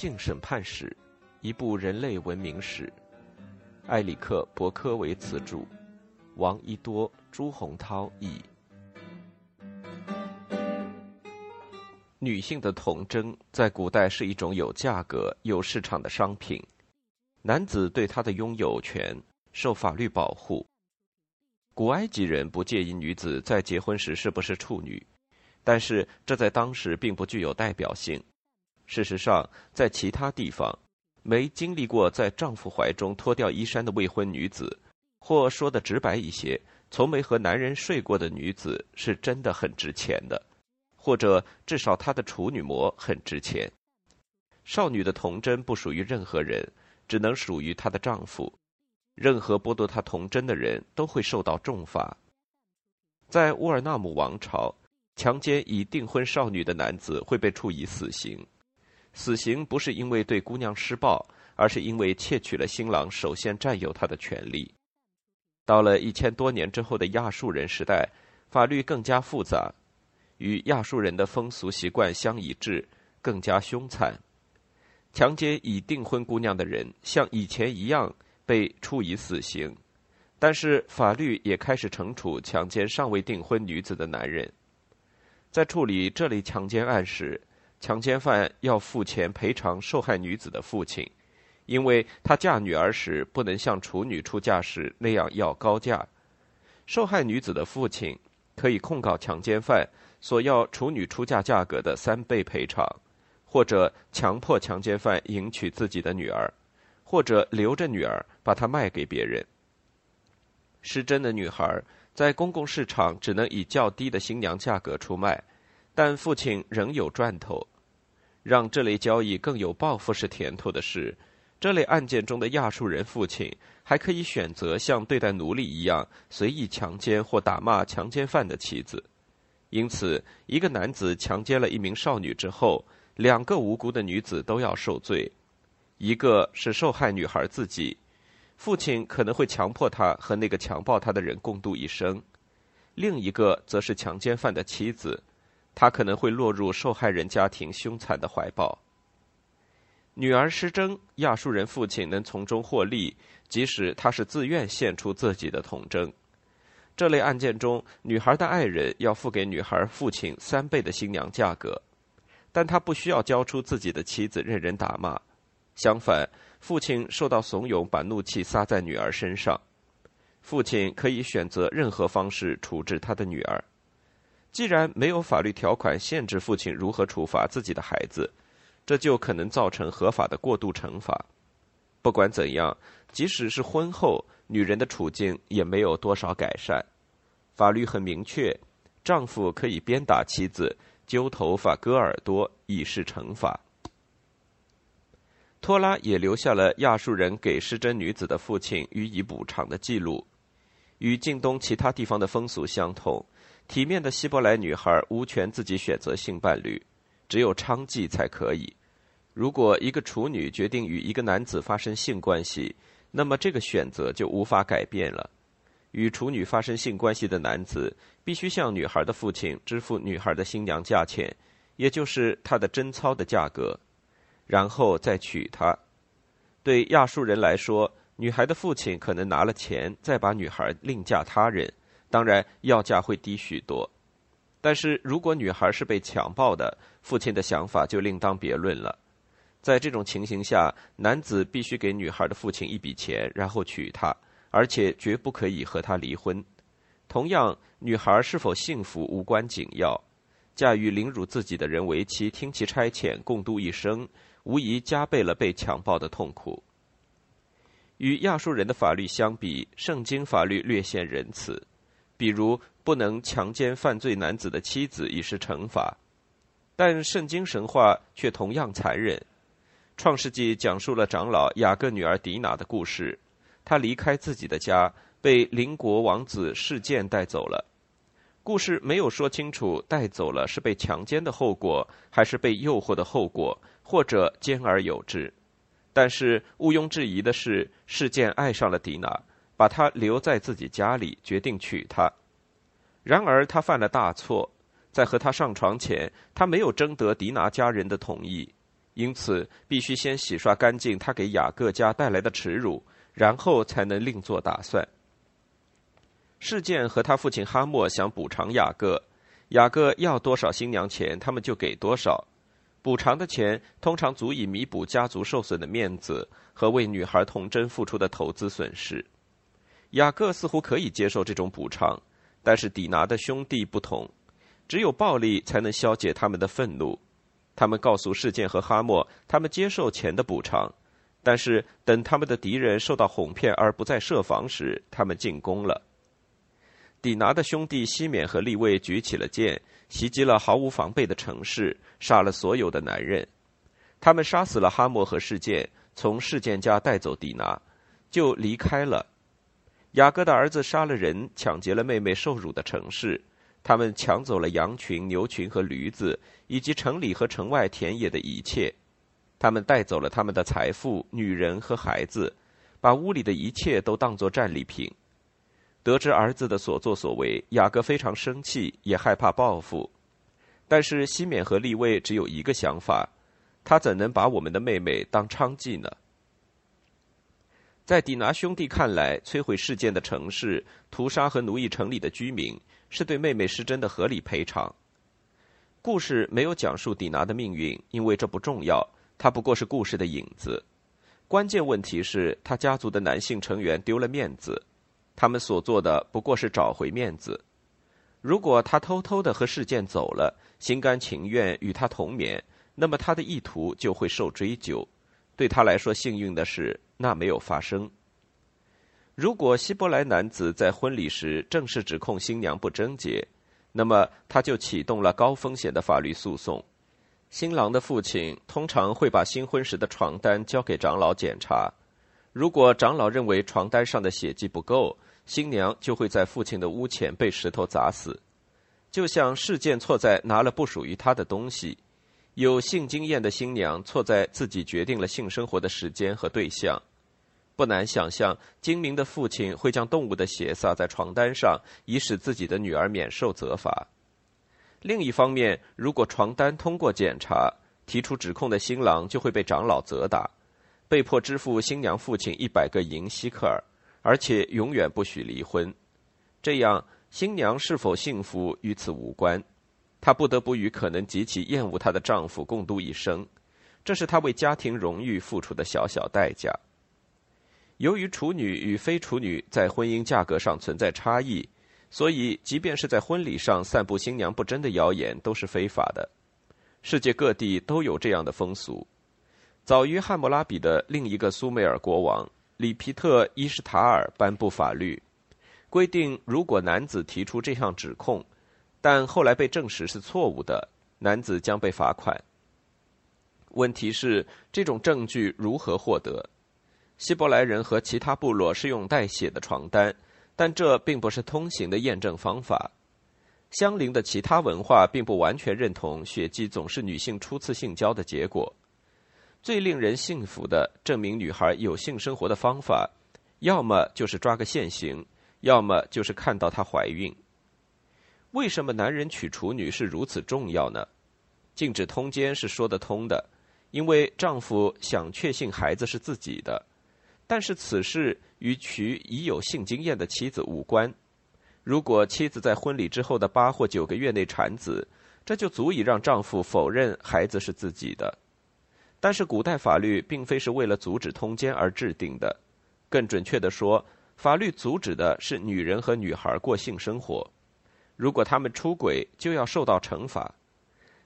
性审判史》，一部人类文明史。埃里克·伯科维茨著，王一多、朱洪涛译。女性的童贞在古代是一种有价格、有市场的商品，男子对她的拥有权受法律保护。古埃及人不介意女子在结婚时是不是处女，但是这在当时并不具有代表性。事实上，在其他地方，没经历过在丈夫怀中脱掉衣衫的未婚女子，或说的直白一些，从没和男人睡过的女子，是真的很值钱的，或者至少她的处女膜很值钱。少女的童贞不属于任何人，只能属于她的丈夫。任何剥夺她童贞的人都会受到重罚。在乌尔纳姆王朝，强奸已订婚少女的男子会被处以死刑。死刑不是因为对姑娘施暴，而是因为窃取了新郎首先占有她的权利。到了一千多年之后的亚述人时代，法律更加复杂，与亚述人的风俗习惯相一致，更加凶残。强奸已订婚姑娘的人，像以前一样被处以死刑，但是法律也开始惩处强奸尚未订婚女子的男人。在处理这类强奸案时，强奸犯要付钱赔偿受害女子的父亲，因为他嫁女儿时不能像处女出嫁时那样要高价。受害女子的父亲可以控告强奸犯索要处女出嫁价格的三倍赔偿，或者强迫强奸犯迎娶自己的女儿，或者留着女儿把她卖给别人。失贞的女孩在公共市场只能以较低的新娘价格出卖。但父亲仍有赚头，让这类交易更有报复式甜头的是，这类案件中的亚述人父亲还可以选择像对待奴隶一样随意强奸或打骂强奸犯的妻子。因此，一个男子强奸了一名少女之后，两个无辜的女子都要受罪。一个是受害女孩自己，父亲可能会强迫她和那个强暴她的人共度一生；另一个则是强奸犯的妻子。他可能会落入受害人家庭凶残的怀抱。女儿失贞，亚述人父亲能从中获利，即使他是自愿献出自己的童贞。这类案件中，女孩的爱人要付给女孩父亲三倍的新娘价格，但他不需要交出自己的妻子任人打骂。相反，父亲受到怂恿，把怒气撒在女儿身上。父亲可以选择任何方式处置他的女儿。既然没有法律条款限制父亲如何处罚自己的孩子，这就可能造成合法的过度惩罚。不管怎样，即使是婚后，女人的处境也没有多少改善。法律很明确，丈夫可以鞭打妻子、揪头发、割耳朵，以示惩罚。托拉也留下了亚述人给失贞女子的父亲予以补偿的记录，与近东其他地方的风俗相同。体面的希伯来女孩无权自己选择性伴侣，只有娼妓才可以。如果一个处女决定与一个男子发生性关系，那么这个选择就无法改变了。与处女发生性关系的男子必须向女孩的父亲支付女孩的新娘价钱，也就是她的贞操的价格，然后再娶她。对亚述人来说，女孩的父亲可能拿了钱，再把女孩另嫁他人。当然，要价会低许多，但是如果女孩是被强暴的，父亲的想法就另当别论了。在这种情形下，男子必须给女孩的父亲一笔钱，然后娶她，而且绝不可以和她离婚。同样，女孩是否幸福无关紧要，嫁与凌辱自己的人为妻，听其差遣，共度一生，无疑加倍了被强暴的痛苦。与亚述人的法律相比，圣经法律略显仁慈。比如不能强奸犯罪男子的妻子以示惩罚，但圣经神话却同样残忍。创世纪讲述了长老雅各女儿迪娜的故事，她离开自己的家，被邻国王子事件带走了。故事没有说清楚带走了是被强奸的后果，还是被诱惑的后果，或者兼而有之。但是毋庸置疑的是，事件爱上了迪娜。把她留在自己家里，决定娶她。然而他犯了大错，在和她上床前，他没有征得迪拿家人的同意，因此必须先洗刷干净他给雅各家带来的耻辱，然后才能另做打算。事件和他父亲哈莫想补偿雅各，雅各要多少新娘钱，他们就给多少。补偿的钱通常足以弥补家族受损的面子和为女孩童贞付出的投资损失。雅各似乎可以接受这种补偿，但是底拿的兄弟不同，只有暴力才能消解他们的愤怒。他们告诉事件和哈莫，他们接受钱的补偿，但是等他们的敌人受到哄骗而不再设防时，他们进攻了。底拿的兄弟西缅和利卫举起了剑，袭击了毫无防备的城市，杀了所有的男人。他们杀死了哈莫和事件，从事件家带走底拿，就离开了。雅各的儿子杀了人，抢劫了妹妹受辱的城市。他们抢走了羊群、牛群和驴子，以及城里和城外田野的一切。他们带走了他们的财富、女人和孩子，把屋里的一切都当作战利品。得知儿子的所作所为，雅各非常生气，也害怕报复。但是西缅和利卫只有一个想法：他怎能把我们的妹妹当娼妓呢？在底拿兄弟看来，摧毁事件的城市、屠杀和奴役城里的居民，是对妹妹失贞的合理赔偿。故事没有讲述底拿的命运，因为这不重要，他不过是故事的影子。关键问题是他家族的男性成员丢了面子。他们所做的不过是找回面子。如果他偷偷的和事件走了，心甘情愿与他同眠，那么他的意图就会受追究。对他来说，幸运的是那没有发生。如果希伯来男子在婚礼时正式指控新娘不贞洁，那么他就启动了高风险的法律诉讼。新郎的父亲通常会把新婚时的床单交给长老检查。如果长老认为床单上的血迹不够，新娘就会在父亲的屋前被石头砸死，就像事件错在拿了不属于他的东西。有性经验的新娘错在自己决定了性生活的时间和对象。不难想象，精明的父亲会将动物的血洒在床单上，以使自己的女儿免受责罚。另一方面，如果床单通过检查，提出指控的新郎就会被长老责打，被迫支付新娘父亲一百个银希克尔。而且永远不许离婚，这样新娘是否幸福与此无关。她不得不与可能极其厌恶她的丈夫共度一生，这是她为家庭荣誉付出的小小代价。由于处女与非处女在婚姻价格上存在差异，所以即便是在婚礼上散布新娘不贞的谣言都是非法的。世界各地都有这样的风俗。早于汉谟拉比的另一个苏美尔国王。里皮特伊什塔尔颁布法律，规定如果男子提出这项指控，但后来被证实是错误的，男子将被罚款。问题是这种证据如何获得？希伯来人和其他部落是用带血的床单，但这并不是通行的验证方法。相邻的其他文化并不完全认同血迹总是女性初次性交的结果。最令人信服的证明女孩有性生活的方法，要么就是抓个现行，要么就是看到她怀孕。为什么男人娶处女是如此重要呢？禁止通奸是说得通的，因为丈夫想确信孩子是自己的。但是此事与娶已有性经验的妻子无关。如果妻子在婚礼之后的八或九个月内产子，这就足以让丈夫否认孩子是自己的。但是，古代法律并非是为了阻止通奸而制定的，更准确的说，法律阻止的是女人和女孩过性生活。如果他们出轨，就要受到惩罚。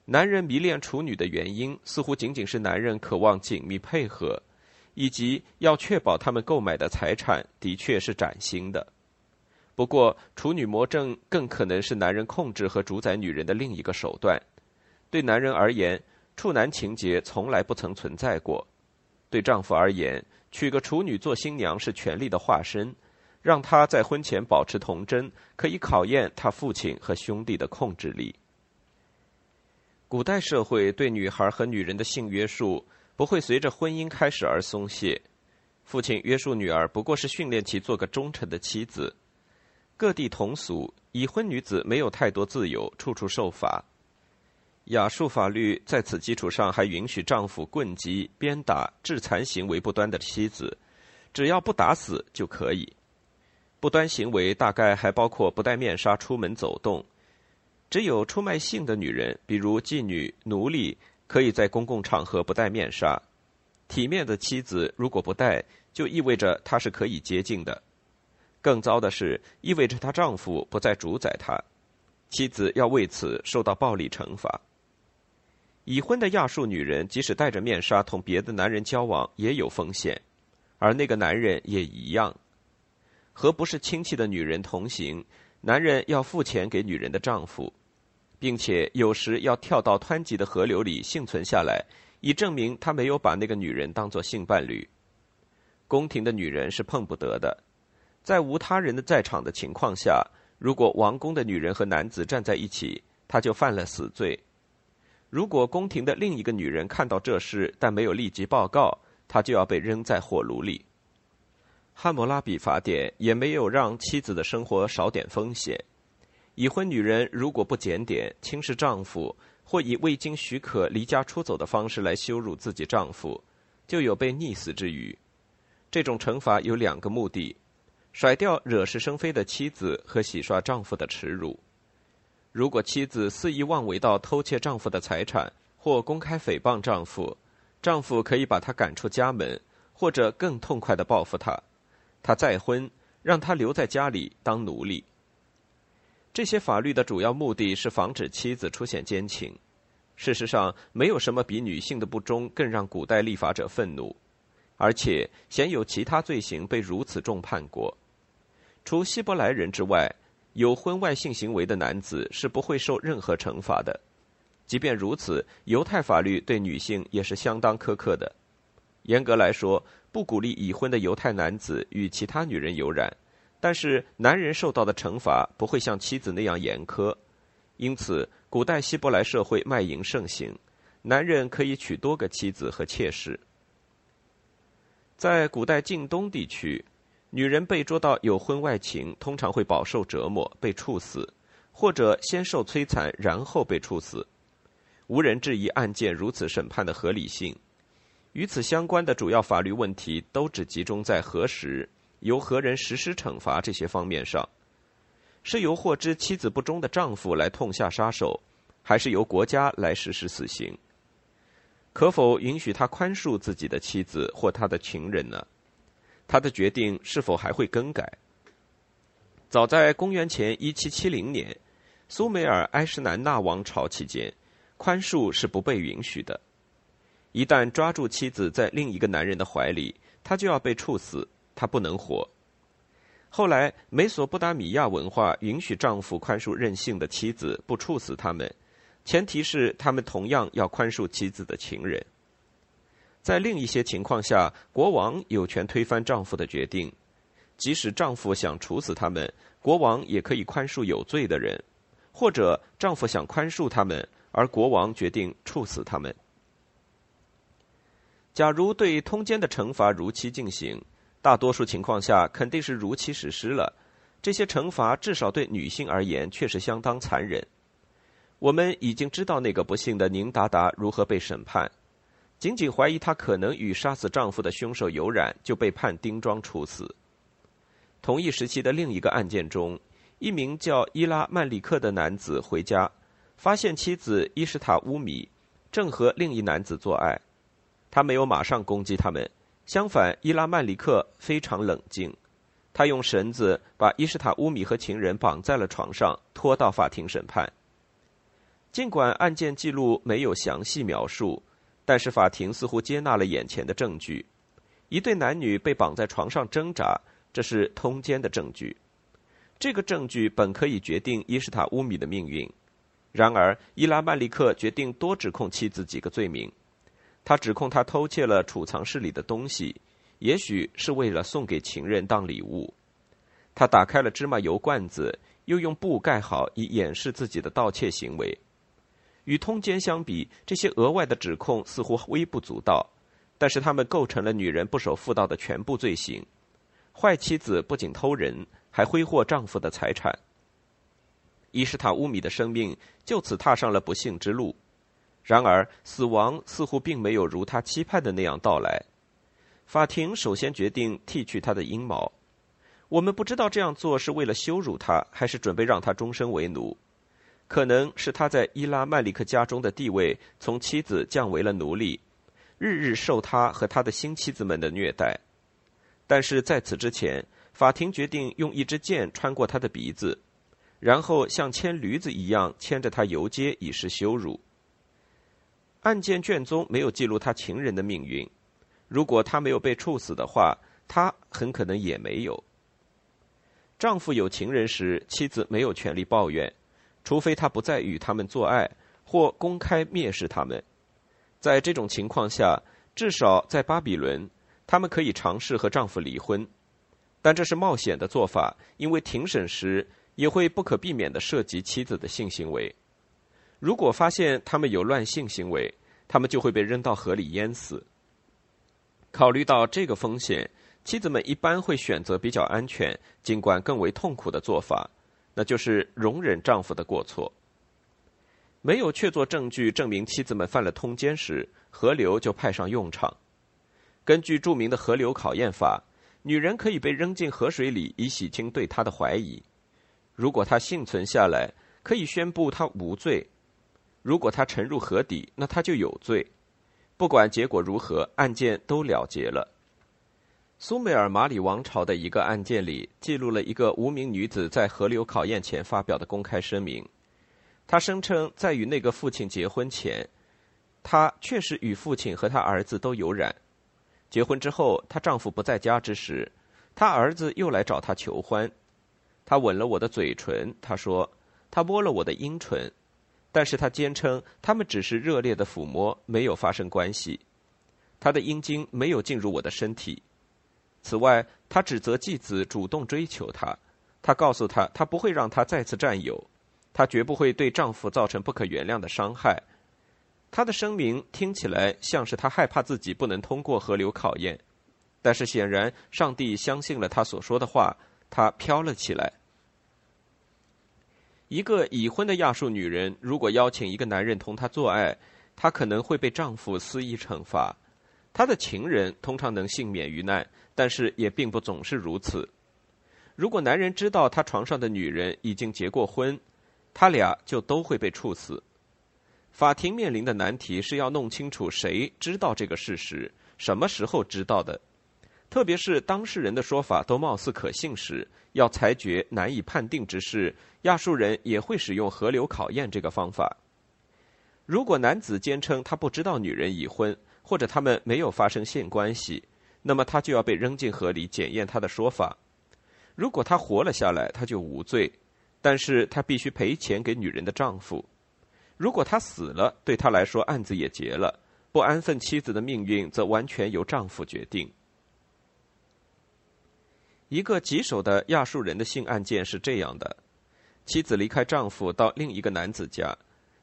男人迷恋处女的原因，似乎仅仅是男人渴望紧密配合，以及要确保他们购买的财产的确是崭新的。不过，处女魔症更可能是男人控制和主宰女人的另一个手段。对男人而言，处男情节从来不曾存在过。对丈夫而言，娶个处女做新娘是权力的化身，让她在婚前保持童真，可以考验他父亲和兄弟的控制力。古代社会对女孩和女人的性约束不会随着婚姻开始而松懈。父亲约束女儿，不过是训练其做个忠诚的妻子。各地同俗，已婚女子没有太多自由，处处受罚。亚述法律在此基础上还允许丈夫棍击、鞭打、致残行为不端的妻子，只要不打死就可以。不端行为大概还包括不戴面纱出门走动。只有出卖性的女人，比如妓女、奴隶，可以在公共场合不戴面纱。体面的妻子如果不戴，就意味着她是可以接近的。更糟的是，意味着她丈夫不再主宰她，妻子要为此受到暴力惩罚。已婚的亚述女人即使戴着面纱同别的男人交往，也有风险，而那个男人也一样。和不是亲戚的女人同行，男人要付钱给女人的丈夫，并且有时要跳到湍急的河流里幸存下来，以证明他没有把那个女人当作性伴侣。宫廷的女人是碰不得的，在无他人的在场的情况下，如果王宫的女人和男子站在一起，他就犯了死罪。如果宫廷的另一个女人看到这事，但没有立即报告，他就要被扔在火炉里。汉谟拉比法典也没有让妻子的生活少点风险。已婚女人如果不检点、轻视丈夫，或以未经许可离家出走的方式来羞辱自己丈夫，就有被溺死之虞。这种惩罚有两个目的：甩掉惹是生非的妻子和洗刷丈夫的耻辱。如果妻子肆意妄为到偷窃丈夫的财产，或公开诽谤丈夫，丈夫可以把她赶出家门，或者更痛快的报复她。她再婚，让她留在家里当奴隶。这些法律的主要目的是防止妻子出现奸情。事实上，没有什么比女性的不忠更让古代立法者愤怒，而且鲜有其他罪行被如此重判过。除希伯来人之外，有婚外性行为的男子是不会受任何惩罚的。即便如此，犹太法律对女性也是相当苛刻的。严格来说，不鼓励已婚的犹太男子与其他女人有染，但是男人受到的惩罚不会像妻子那样严苛。因此，古代希伯来社会卖淫盛行，男人可以娶多个妻子和妾室。在古代近东地区，女人被捉到有婚外情，通常会饱受折磨，被处死，或者先受摧残，然后被处死。无人质疑案件如此审判的合理性。与此相关的主要法律问题都只集中在何时由何人实施惩罚这些方面上：是由获知妻子不忠的丈夫来痛下杀手，还是由国家来实施死刑？可否允许他宽恕自己的妻子或他的情人呢？他的决定是否还会更改？早在公元前一七七零年，苏美尔埃什南纳王朝期间，宽恕是不被允许的。一旦抓住妻子在另一个男人的怀里，他就要被处死，他不能活。后来，美索不达米亚文化允许丈夫宽恕任性的妻子，不处死他们，前提是他们同样要宽恕妻子的情人。在另一些情况下，国王有权推翻丈夫的决定，即使丈夫想处死他们，国王也可以宽恕有罪的人，或者丈夫想宽恕他们，而国王决定处死他们。假如对通奸的惩罚如期进行，大多数情况下肯定是如期实施了。这些惩罚至少对女性而言确实相当残忍。我们已经知道那个不幸的宁达达如何被审判，仅仅怀疑他可能与杀死丈夫的凶手有染，就被判丁庄处死。同一时期的另一个案件中，一名叫伊拉曼里克的男子回家，发现妻子伊什塔乌米正和另一男子做爱。他没有马上攻击他们，相反，伊拉曼里克非常冷静。他用绳子把伊什塔乌米和情人绑在了床上，拖到法庭审判。尽管案件记录没有详细描述，但是法庭似乎接纳了眼前的证据：一对男女被绑在床上挣扎，这是通奸的证据。这个证据本可以决定伊什塔乌米的命运，然而伊拉曼里克决定多指控妻子几个罪名。他指控他偷窃了储藏室里的东西，也许是为了送给情人当礼物。他打开了芝麻油罐子，又用布盖好，以掩饰自己的盗窃行为。与通奸相比，这些额外的指控似乎微不足道，但是他们构成了女人不守妇道的全部罪行。坏妻子不仅偷人，还挥霍丈夫的财产。伊什塔乌米的生命就此踏上了不幸之路。然而，死亡似乎并没有如他期盼的那样到来。法庭首先决定剃去他的阴毛。我们不知道这样做是为了羞辱他，还是准备让他终身为奴。可能是他在伊拉曼利克家中的地位从妻子降为了奴隶，日日受他和他的新妻子们的虐待。但是在此之前，法庭决定用一支箭穿过他的鼻子，然后像牵驴子一样牵着他游街，以示羞辱。案件卷宗没有记录他情人的命运。如果他没有被处死的话，他很可能也没有。丈夫有情人时，妻子没有权利抱怨，除非他不再与他们做爱或公开蔑视他们。在这种情况下，至少在巴比伦，他们可以尝试和丈夫离婚，但这是冒险的做法，因为庭审时也会不可避免的涉及妻子的性行为。如果发现他们有乱性行为，他们就会被扔到河里淹死。考虑到这个风险，妻子们一般会选择比较安全、尽管更为痛苦的做法，那就是容忍丈夫的过错。没有确凿证据证明妻子们犯了通奸时，河流就派上用场。根据著名的河流考验法，女人可以被扔进河水里以洗清对她的怀疑。如果她幸存下来，可以宣布她无罪。如果他沉入河底，那他就有罪。不管结果如何，案件都了结了。苏美尔马里王朝的一个案件里，记录了一个无名女子在河流考验前发表的公开声明。她声称，在与那个父亲结婚前，她确实与父亲和他儿子都有染。结婚之后，她丈夫不在家之时，她儿子又来找她求欢。他吻了我的嘴唇，他说，他摸了我的阴唇。但是他坚称，他们只是热烈的抚摸，没有发生关系。他的阴茎没有进入我的身体。此外，他指责继子主动追求他。他告诉他，他不会让他再次占有，他绝不会对丈夫造成不可原谅的伤害。他的声明听起来像是他害怕自己不能通过河流考验，但是显然，上帝相信了他所说的话，他飘了起来。一个已婚的亚述女人，如果邀请一个男人同她做爱，她可能会被丈夫肆意惩罚。她的情人通常能幸免于难，但是也并不总是如此。如果男人知道他床上的女人已经结过婚，他俩就都会被处死。法庭面临的难题是要弄清楚谁知道这个事实，什么时候知道的。特别是当事人的说法都貌似可信时，要裁决难以判定之事，亚述人也会使用河流考验这个方法。如果男子坚称他不知道女人已婚，或者他们没有发生性关系，那么他就要被扔进河里检验他的说法。如果他活了下来，他就无罪，但是他必须赔钱给女人的丈夫。如果他死了，对他来说案子也结了，不安分妻子的命运则完全由丈夫决定。一个棘手的亚述人的性案件是这样的：妻子离开丈夫到另一个男子家，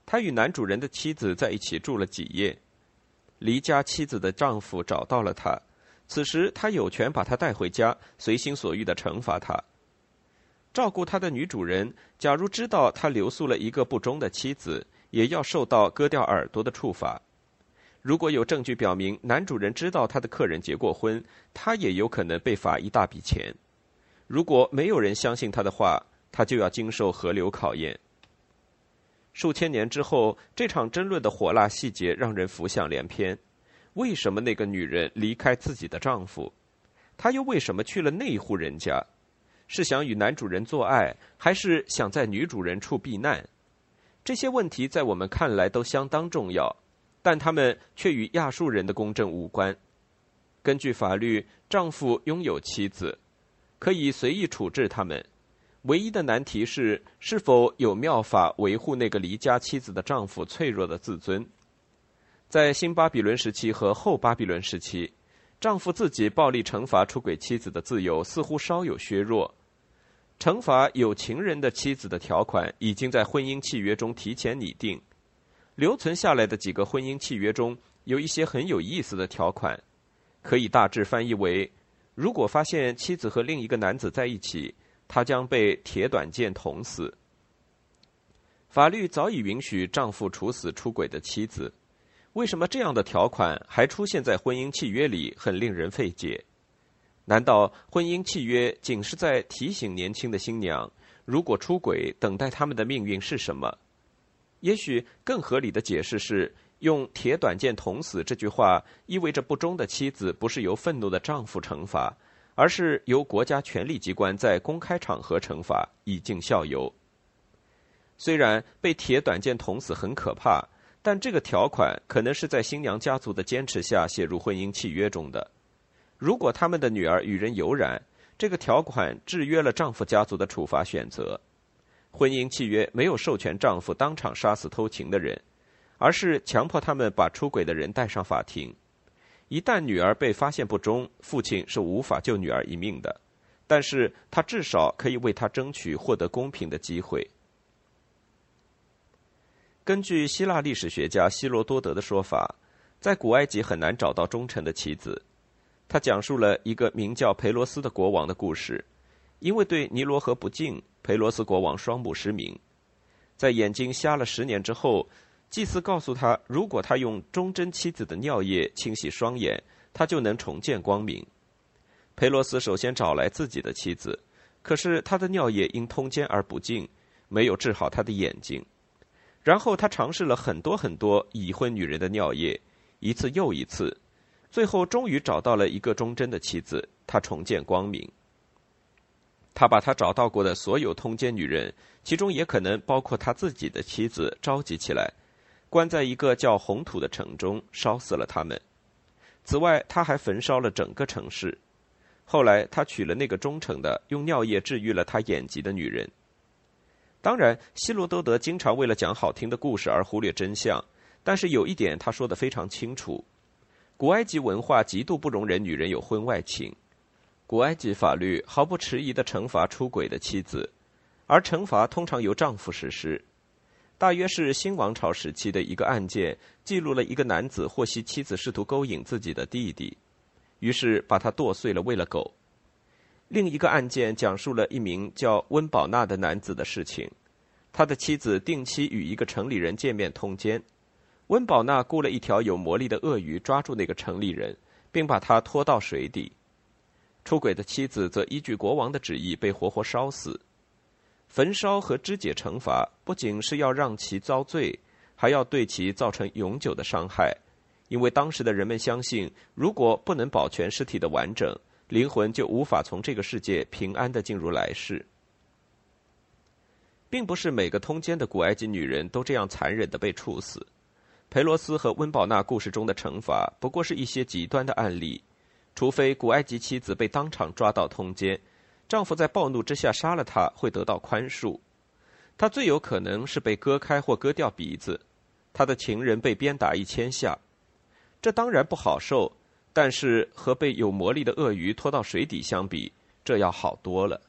他与男主人的妻子在一起住了几夜。离家妻子的丈夫找到了他，此时他有权把他带回家，随心所欲的惩罚他。照顾他的女主人，假如知道他留宿了一个不忠的妻子，也要受到割掉耳朵的处罚。如果有证据表明男主人知道他的客人结过婚，他也有可能被罚一大笔钱。如果没有人相信他的话，他就要经受河流考验。数千年之后，这场争论的火辣细节让人浮想联翩：为什么那个女人离开自己的丈夫？她又为什么去了那一户人家？是想与男主人做爱，还是想在女主人处避难？这些问题在我们看来都相当重要。但他们却与亚述人的公正无关。根据法律，丈夫拥有妻子，可以随意处置他们。唯一的难题是，是否有妙法维护那个离家妻子的丈夫脆弱的自尊。在新巴比伦时期和后巴比伦时期，丈夫自己暴力惩罚出轨妻子的自由似乎稍有削弱。惩罚有情人的妻子的条款已经在婚姻契约中提前拟定。留存下来的几个婚姻契约中有一些很有意思的条款，可以大致翻译为：如果发现妻子和另一个男子在一起，他将被铁短剑捅死。法律早已允许丈夫处死出轨的妻子，为什么这样的条款还出现在婚姻契约里，很令人费解？难道婚姻契约仅是在提醒年轻的新娘，如果出轨，等待他们的命运是什么？也许更合理的解释是，用“铁短剑捅死”这句话，意味着不忠的妻子不是由愤怒的丈夫惩罚，而是由国家权力机关在公开场合惩罚，以儆效尤。虽然被铁短剑捅死很可怕，但这个条款可能是在新娘家族的坚持下写入婚姻契约中的。如果他们的女儿与人有染，这个条款制约了丈夫家族的处罚选择。婚姻契约没有授权丈夫当场杀死偷情的人，而是强迫他们把出轨的人带上法庭。一旦女儿被发现不忠，父亲是无法救女儿一命的，但是他至少可以为她争取获得公平的机会。根据希腊历史学家希罗多德的说法，在古埃及很难找到忠诚的妻子。他讲述了一个名叫裴罗斯的国王的故事。因为对尼罗河不敬，裴罗斯国王双目失明。在眼睛瞎了十年之后，祭司告诉他，如果他用忠贞妻子的尿液清洗双眼，他就能重见光明。裴罗斯首先找来自己的妻子，可是他的尿液因通奸而不净，没有治好他的眼睛。然后他尝试了很多很多已婚女人的尿液，一次又一次。最后，终于找到了一个忠贞的妻子，他重见光明。他把他找到过的所有通奸女人，其中也可能包括他自己的妻子，召集起来，关在一个叫红土的城中，烧死了他们。此外，他还焚烧了整个城市。后来，他娶了那个忠诚的、用尿液治愈了他眼疾的女人。当然，希罗多德经常为了讲好听的故事而忽略真相，但是有一点他说的非常清楚。古埃及文化极度不容忍女人有婚外情，古埃及法律毫不迟疑地惩罚出轨的妻子，而惩罚通常由丈夫实施。大约是新王朝时期的一个案件，记录了一个男子获悉妻子试图勾引自己的弟弟，于是把他剁碎了喂了狗。另一个案件讲述了一名叫温宝纳的男子的事情，他的妻子定期与一个城里人见面通奸。温宝纳雇了一条有魔力的鳄鱼抓住那个城里人，并把他拖到水底。出轨的妻子则依据国王的旨意被活活烧死。焚烧和肢解惩罚不仅是要让其遭罪，还要对其造成永久的伤害，因为当时的人们相信，如果不能保全尸体的完整，灵魂就无法从这个世界平安的进入来世。并不是每个通奸的古埃及女人都这样残忍的被处死。裴罗斯和温宝纳故事中的惩罚不过是一些极端的案例，除非古埃及妻子被当场抓到通奸，丈夫在暴怒之下杀了她，会得到宽恕。她最有可能是被割开或割掉鼻子，她的情人被鞭打一千下，这当然不好受，但是和被有魔力的鳄鱼拖到水底相比，这要好多了。